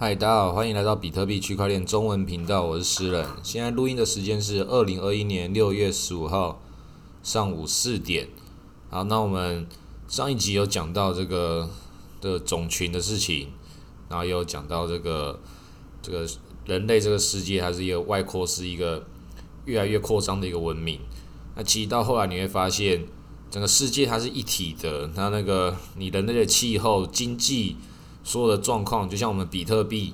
嗨，大家好，欢迎来到比特币区块链中文频道，我是诗人。现在录音的时间是二零二一年六月十五号上午四点。好，那我们上一集有讲到这个的种群的事情，然后也有讲到这个这个人类这个世界它是一个外扩，是一个越来越扩张的一个文明。那其实到后来你会发现，整个世界它是一体的。那那个你人类的气候、经济。所有的状况，就像我们比特币，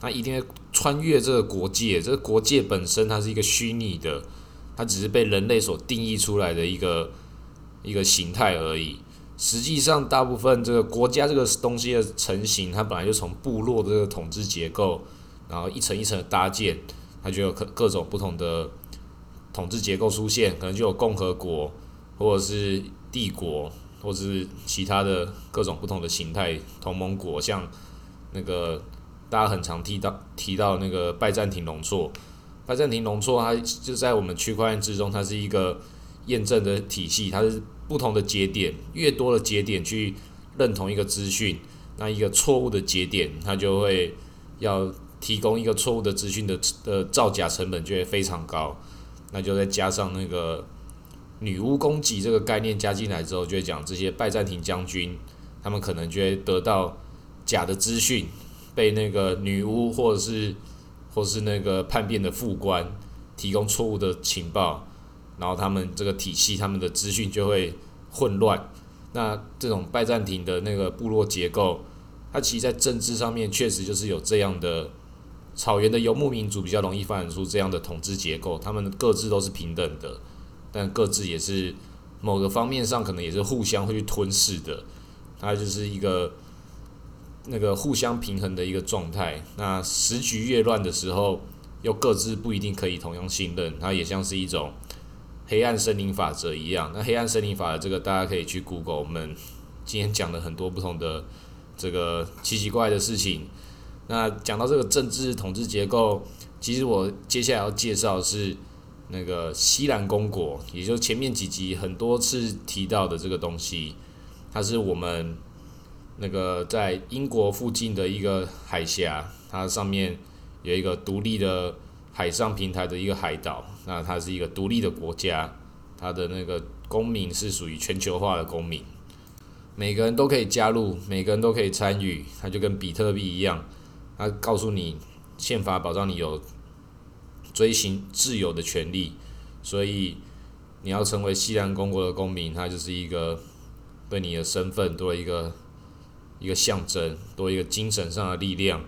它一定会穿越这个国界。这个国界本身它是一个虚拟的，它只是被人类所定义出来的一个一个形态而已。实际上，大部分这个国家这个东西的成型，它本来就从部落的这个统治结构，然后一层一层的搭建，它就有各各种不同的统治结构出现，可能就有共和国或者是帝国。或者是其他的各种不同的形态同盟国，像那个大家很常提到提到那个拜占庭龙错，拜占庭龙错它就在我们区块链之中，它是一个验证的体系，它是不同的节点，越多的节点去认同一个资讯，那一个错误的节点，它就会要提供一个错误的资讯的的造假成本就会非常高，那就再加上那个。女巫攻击这个概念加进来之后，就会讲这些拜占庭将军，他们可能就会得到假的资讯，被那个女巫或者是或是那个叛变的副官提供错误的情报，然后他们这个体系他们的资讯就会混乱。那这种拜占庭的那个部落结构，它其实在政治上面确实就是有这样的草原的游牧民族比较容易发展出这样的统治结构，他们各自都是平等的。但各自也是某个方面上可能也是互相会去吞噬的，它就是一个那个互相平衡的一个状态。那时局越乱的时候，又各自不一定可以同样信任，它也像是一种黑暗森林法则一样。那黑暗森林法则这个大家可以去 Google，我们今天讲了很多不同的这个奇奇怪的事情。那讲到这个政治统治结构，其实我接下来要介绍是。那个西兰公国，也就前面几集很多次提到的这个东西，它是我们那个在英国附近的一个海峡，它上面有一个独立的海上平台的一个海岛，那它是一个独立的国家，它的那个公民是属于全球化的公民，每个人都可以加入，每个人都可以参与，它就跟比特币一样，它告诉你宪法保障你有。追寻自由的权利，所以你要成为西兰公国的公民，它就是一个对你的身份多一个一个象征，多一个精神上的力量。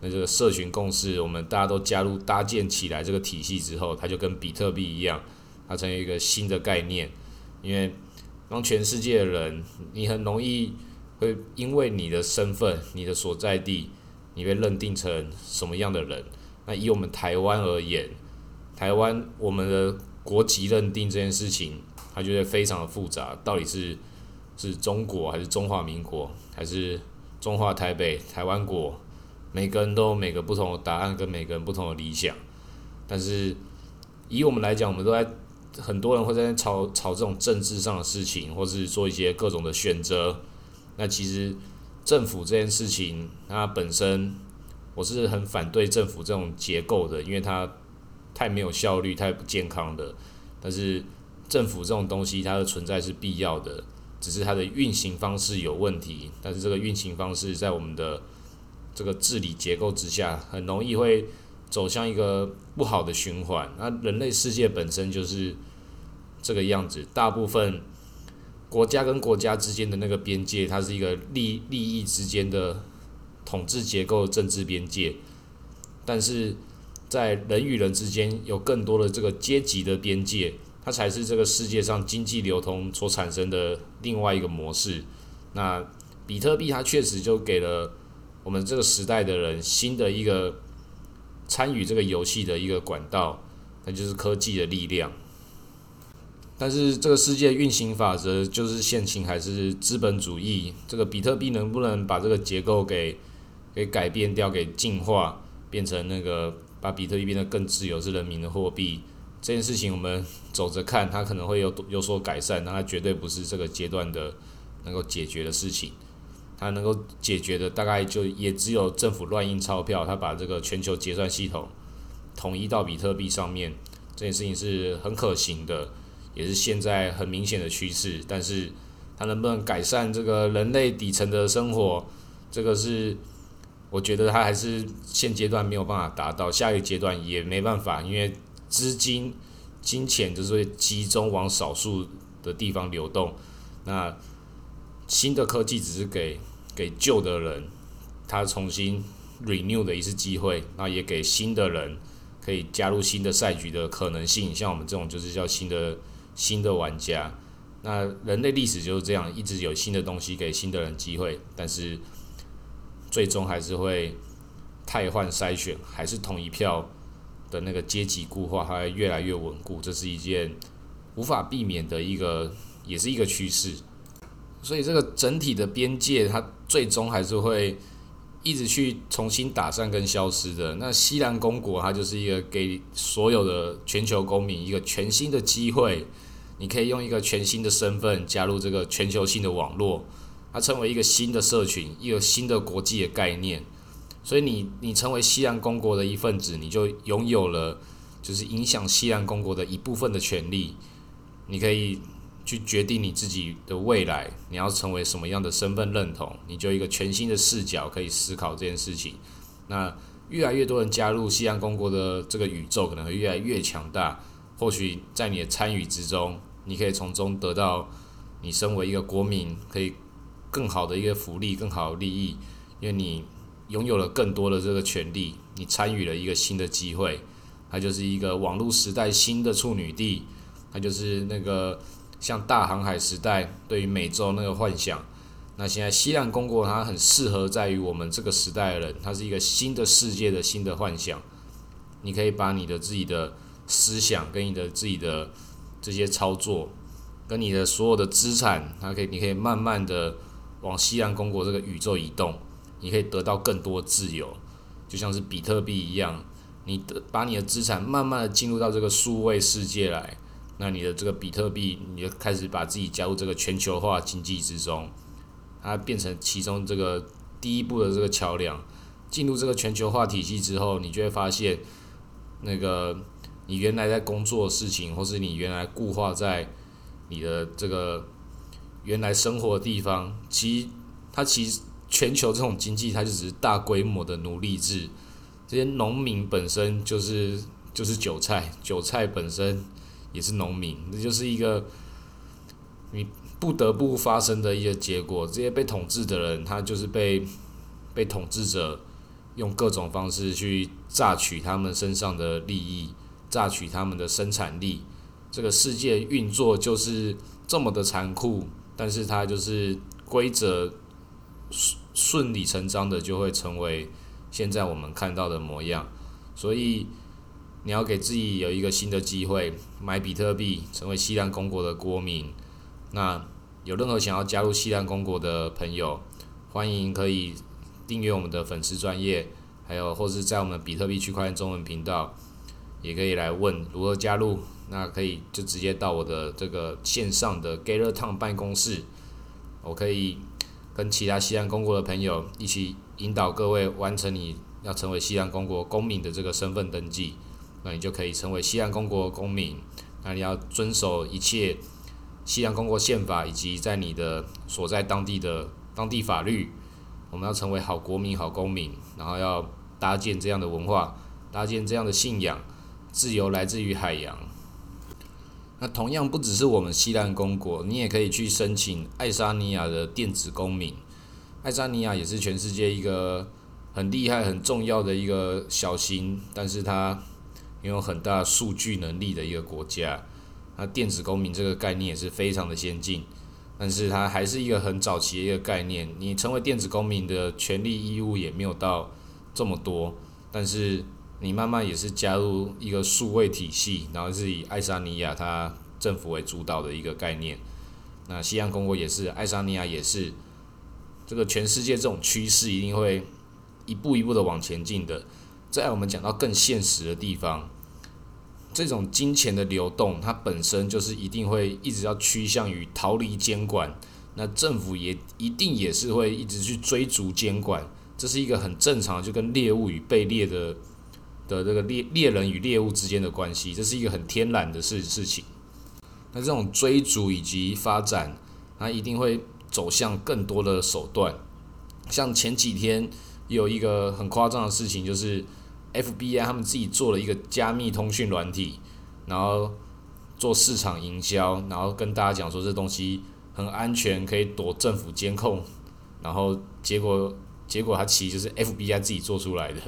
那这个社群共识，我们大家都加入搭建起来这个体系之后，它就跟比特币一样，它成为一个新的概念。因为当全世界的人，你很容易会因为你的身份、你的所在地，你被认定成什么样的人。那以我们台湾而言，台湾我们的国籍认定这件事情，它就会非常的复杂。到底是是中国还是中华民国，还是中华台北台湾国？每个人都有每个不同的答案，跟每个人不同的理想。但是以我们来讲，我们都在很多人会在吵吵这种政治上的事情，或是做一些各种的选择。那其实政府这件事情，它本身。我是很反对政府这种结构的，因为它太没有效率、太不健康的。但是政府这种东西，它的存在是必要的，只是它的运行方式有问题。但是这个运行方式在我们的这个治理结构之下，很容易会走向一个不好的循环。那人类世界本身就是这个样子，大部分国家跟国家之间的那个边界，它是一个利利益之间的。统治结构、政治边界，但是在人与人之间有更多的这个阶级的边界，它才是这个世界上经济流通所产生的另外一个模式。那比特币它确实就给了我们这个时代的人新的一个参与这个游戏的一个管道，那就是科技的力量。但是这个世界运行法则就是现行还是资本主义？这个比特币能不能把这个结构给？给改变掉，给进化，变成那个把比特币变得更自由，是人民的货币。这件事情我们走着看，它可能会有有所改善，但它绝对不是这个阶段的能够解决的事情。它能够解决的大概就也只有政府乱印钞票，它把这个全球结算系统统一到比特币上面，这件事情是很可行的，也是现在很明显的趋势。但是它能不能改善这个人类底层的生活，这个是我觉得他还是现阶段没有办法达到，下一个阶段也没办法，因为资金、金钱就是会集中往少数的地方流动，那。新的科技只是给给旧的人他重新 renew 的一次机会，那也给新的人可以加入新的赛局的可能性。像我们这种就是叫新的新的玩家。那人类历史就是这样，一直有新的东西给新的人机会，但是最终还是会汰换筛选，还是同一票的那个阶级固化，还越来越稳固。这是一件无法避免的一个，也是一个趋势。所以这个整体的边界，它最终还是会一直去重新打散跟消失的。那西兰公国，它就是一个给所有的全球公民一个全新的机会，你可以用一个全新的身份加入这个全球性的网络，它成为一个新的社群，一个新的国际的概念。所以你你成为西兰公国的一份子，你就拥有了就是影响西兰公国的一部分的权利，你可以。去决定你自己的未来，你要成为什么样的身份认同，你就一个全新的视角可以思考这件事情。那越来越多人加入西洋公国的这个宇宙，可能会越来越强大。或许在你的参与之中，你可以从中得到你身为一个国民可以更好的一个福利、更好的利益，因为你拥有了更多的这个权利，你参与了一个新的机会，它就是一个网络时代新的处女地，它就是那个。像大航海时代对于美洲那个幻想，那现在西兰公国它很适合在于我们这个时代的人，它是一个新的世界的新的幻想。你可以把你的自己的思想跟你的自己的这些操作，跟你的所有的资产，它可以你可以慢慢的往西兰公国这个宇宙移动，你可以得到更多自由，就像是比特币一样，你的把你的资产慢慢的进入到这个数位世界来。那你的这个比特币，你就开始把自己加入这个全球化经济之中，它变成其中这个第一步的这个桥梁。进入这个全球化体系之后，你就会发现，那个你原来在工作的事情，或是你原来固化在你的这个原来生活的地方，其实它其实全球这种经济，它就只是大规模的奴隶制。这些农民本身就是就是韭菜，韭菜本身。也是农民，这就是一个你不得不发生的一个结果。这些被统治的人，他就是被被统治者用各种方式去榨取他们身上的利益，榨取他们的生产力。这个世界运作就是这么的残酷，但是它就是规则顺顺理成章的就会成为现在我们看到的模样，所以。你要给自己有一个新的机会，买比特币，成为西兰公国的国民。那有任何想要加入西兰公国的朋友，欢迎可以订阅我们的粉丝专业，还有或是在我们比特币区块链中文频道，也可以来问如何加入。那可以就直接到我的这个线上的 Gather Town 办公室，我可以跟其他西兰公国的朋友一起引导各位完成你要成为西兰公国公民的这个身份登记。那你就可以成为西安公国公民。那你要遵守一切西安公国宪法以及在你的所在当地的当地法律。我们要成为好国民、好公民，然后要搭建这样的文化，搭建这样的信仰。自由来自于海洋。那同样不只是我们西兰公国，你也可以去申请爱沙尼亚的电子公民。爱沙尼亚也是全世界一个很厉害、很重要的一个小型，但是它。拥有很大数据能力的一个国家，那电子公民这个概念也是非常的先进，但是它还是一个很早期的一个概念。你成为电子公民的权利义务也没有到这么多，但是你慢慢也是加入一个数位体系，然后是以爱沙尼亚它政府为主导的一个概念。那西洋公国也是，爱沙尼亚也是，这个全世界这种趋势一定会一步一步的往前进的。在我们讲到更现实的地方，这种金钱的流动，它本身就是一定会一直要趋向于逃离监管，那政府也一定也是会一直去追逐监管，这是一个很正常，就跟猎物与被猎的的这个猎猎人与猎物之间的关系，这是一个很天然的事事情。那这种追逐以及发展，它一定会走向更多的手段。像前几天有一个很夸张的事情，就是 FBI 他们自己做了一个加密通讯软体，然后做市场营销，然后跟大家讲说这东西很安全，可以躲政府监控，然后结果结果它其实就是 FBI 自己做出来的，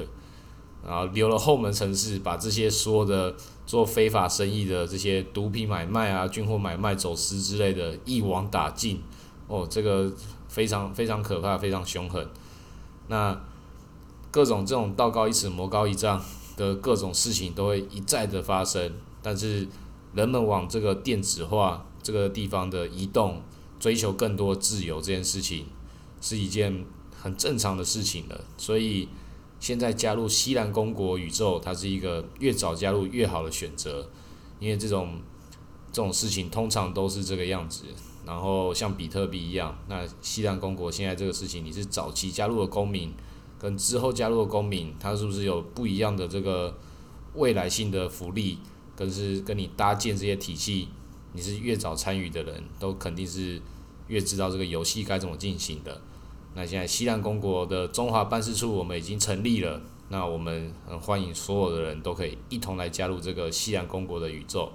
然后留了后门城市，把这些所有的。做非法生意的这些毒品买卖啊、军火买卖、走私之类的，一网打尽。哦，这个非常非常可怕，非常凶狠。那各种这种道高一尺，魔高一丈的各种事情都会一再的发生。但是人们往这个电子化这个地方的移动，追求更多自由这件事情，是一件很正常的事情了。所以。现在加入西兰公国宇宙，它是一个越早加入越好的选择，因为这种这种事情通常都是这个样子。然后像比特币一样，那西兰公国现在这个事情，你是早期加入的公民，跟之后加入的公民，它是不是有不一样的这个未来性的福利？跟是跟你搭建这些体系，你是越早参与的人，都肯定是越知道这个游戏该怎么进行的。那现在西兰公国的中华办事处我们已经成立了，那我们很欢迎所有的人都可以一同来加入这个西兰公国的宇宙。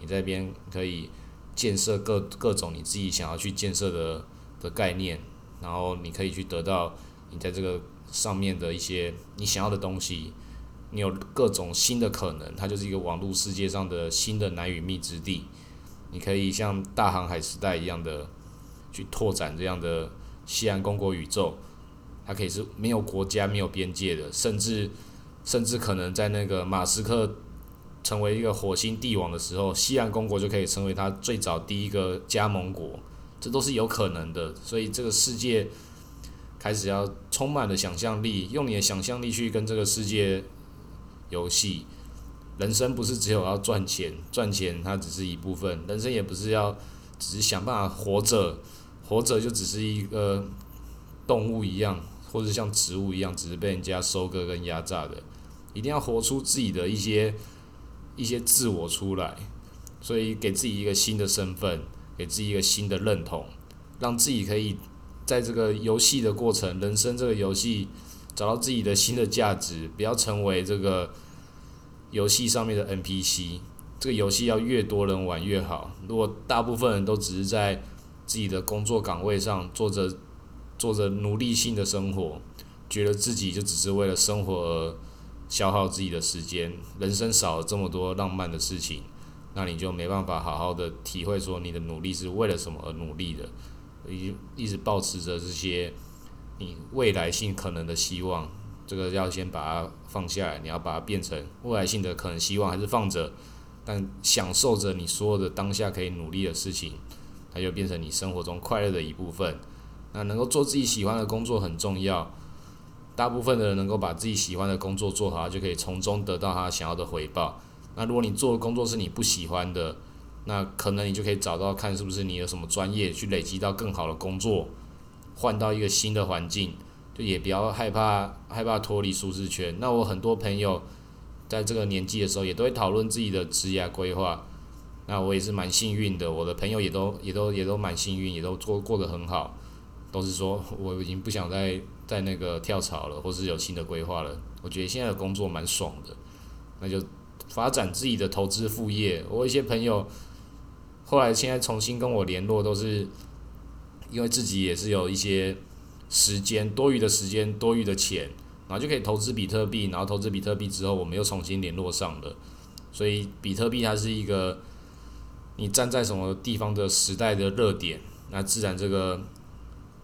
你这边可以建设各各种你自己想要去建设的的概念，然后你可以去得到你在这个上面的一些你想要的东西。你有各种新的可能，它就是一个网络世界上的新的难与觅之地。你可以像大航海时代一样的去拓展这样的。西安公国宇宙，它可以是没有国家、没有边界的，甚至甚至可能在那个马斯克成为一个火星帝王的时候，西安公国就可以成为他最早第一个加盟国，这都是有可能的。所以这个世界开始要充满了想象力，用你的想象力去跟这个世界游戏。人生不是只有要赚钱，赚钱它只是一部分，人生也不是要只是想办法活着。活着就只是一个动物一样，或者像植物一样，只是被人家收割跟压榨的。一定要活出自己的一些一些自我出来，所以给自己一个新的身份，给自己一个新的认同，让自己可以在这个游戏的过程、人生这个游戏找到自己的新的价值，不要成为这个游戏上面的 NPC。这个游戏要越多人玩越好。如果大部分人都只是在自己的工作岗位上做着做着奴隶性的生活，觉得自己就只是为了生活而消耗自己的时间，人生少了这么多浪漫的事情，那你就没办法好好的体会说你的努力是为了什么而努力的，一一直保持着这些你未来性可能的希望，这个要先把它放下来，你要把它变成未来性的可能希望，还是放着，但享受着你所有的当下可以努力的事情。它就变成你生活中快乐的一部分。那能够做自己喜欢的工作很重要。大部分的人能够把自己喜欢的工作做好，就可以从中得到他想要的回报。那如果你做的工作是你不喜欢的，那可能你就可以找到看是不是你有什么专业去累积到更好的工作，换到一个新的环境，就也不要害怕害怕脱离舒适圈。那我很多朋友在这个年纪的时候，也都会讨论自己的职业规划。那我也是蛮幸运的，我的朋友也都也都也都蛮幸运，也都过过得很好，都是说我已经不想再在那个跳槽了，或是有新的规划了。我觉得现在的工作蛮爽的，那就发展自己的投资副业。我一些朋友后来现在重新跟我联络，都是因为自己也是有一些时间多余的时间、多余的钱，然后就可以投资比特币，然后投资比特币之后，我们又重新联络上了。所以比特币它是一个。你站在什么地方的时代的热点，那自然这个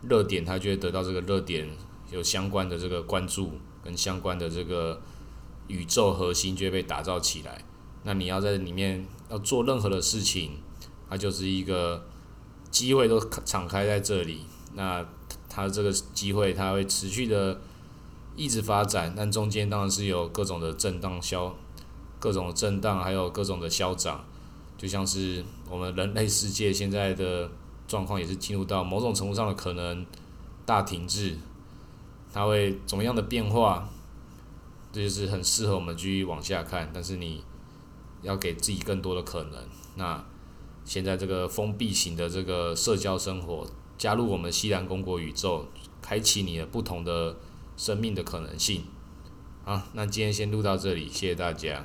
热点它就会得到这个热点有相关的这个关注，跟相关的这个宇宙核心就会被打造起来。那你要在里面要做任何的事情，它就是一个机会都敞开在这里。那它这个机会它会持续的一直发展，但中间当然是有各种的震荡消，各种震荡，还有各种的消涨。就像是我们人类世界现在的状况也是进入到某种程度上的可能大停滞，它会怎么样的变化？这就是很适合我们继续往下看，但是你要给自己更多的可能。那现在这个封闭型的这个社交生活，加入我们西兰公国宇宙，开启你的不同的生命的可能性。好，那今天先录到这里，谢谢大家。